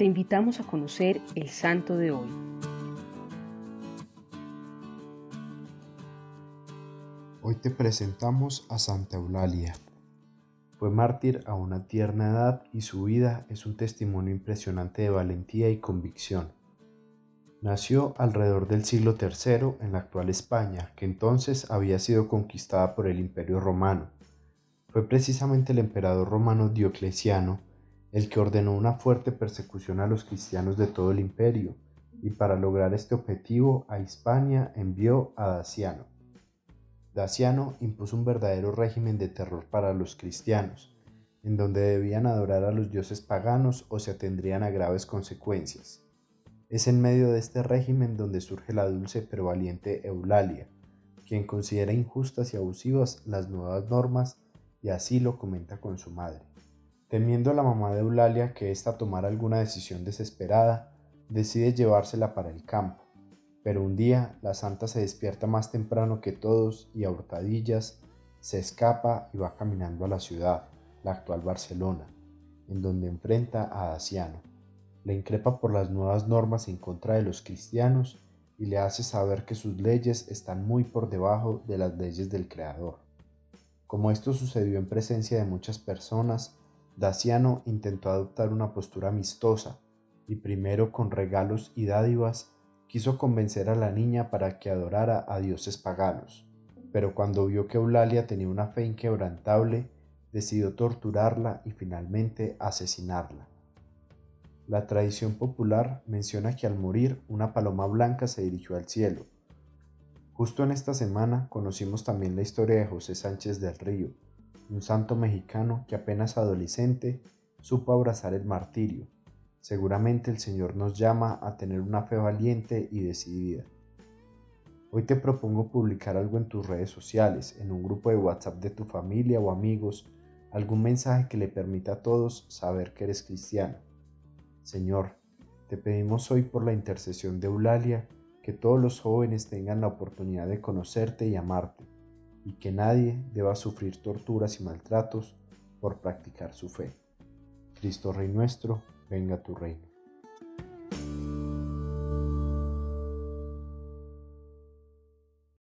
te invitamos a conocer el santo de hoy. Hoy te presentamos a Santa Eulalia. Fue mártir a una tierna edad y su vida es un testimonio impresionante de valentía y convicción. Nació alrededor del siglo III en la actual España, que entonces había sido conquistada por el Imperio Romano. Fue precisamente el emperador romano Diocleciano el que ordenó una fuerte persecución a los cristianos de todo el imperio, y para lograr este objetivo a Hispania envió a Daciano. Daciano impuso un verdadero régimen de terror para los cristianos, en donde debían adorar a los dioses paganos o se atendrían a graves consecuencias. Es en medio de este régimen donde surge la dulce pero valiente Eulalia, quien considera injustas y abusivas las nuevas normas y así lo comenta con su madre. Temiendo a la mamá de Eulalia que ésta tomara alguna decisión desesperada, decide llevársela para el campo. Pero un día la santa se despierta más temprano que todos y a hurtadillas se escapa y va caminando a la ciudad, la actual Barcelona, en donde enfrenta a Daciano le increpa por las nuevas normas en contra de los cristianos y le hace saber que sus leyes están muy por debajo de las leyes del Creador. Como esto sucedió en presencia de muchas personas, Daciano intentó adoptar una postura amistosa y primero con regalos y dádivas quiso convencer a la niña para que adorara a dioses paganos. Pero cuando vio que Eulalia tenía una fe inquebrantable, decidió torturarla y finalmente asesinarla. La tradición popular menciona que al morir una paloma blanca se dirigió al cielo. Justo en esta semana conocimos también la historia de José Sánchez del Río, un santo mexicano que apenas adolescente supo abrazar el martirio. Seguramente el Señor nos llama a tener una fe valiente y decidida. Hoy te propongo publicar algo en tus redes sociales, en un grupo de WhatsApp de tu familia o amigos, algún mensaje que le permita a todos saber que eres cristiano Señor, te pedimos hoy por la intercesión de Eulalia que todos los jóvenes tengan la oportunidad de conocerte y amarte, y que nadie deba sufrir torturas y maltratos por practicar su fe. Cristo Rey nuestro, venga tu reino.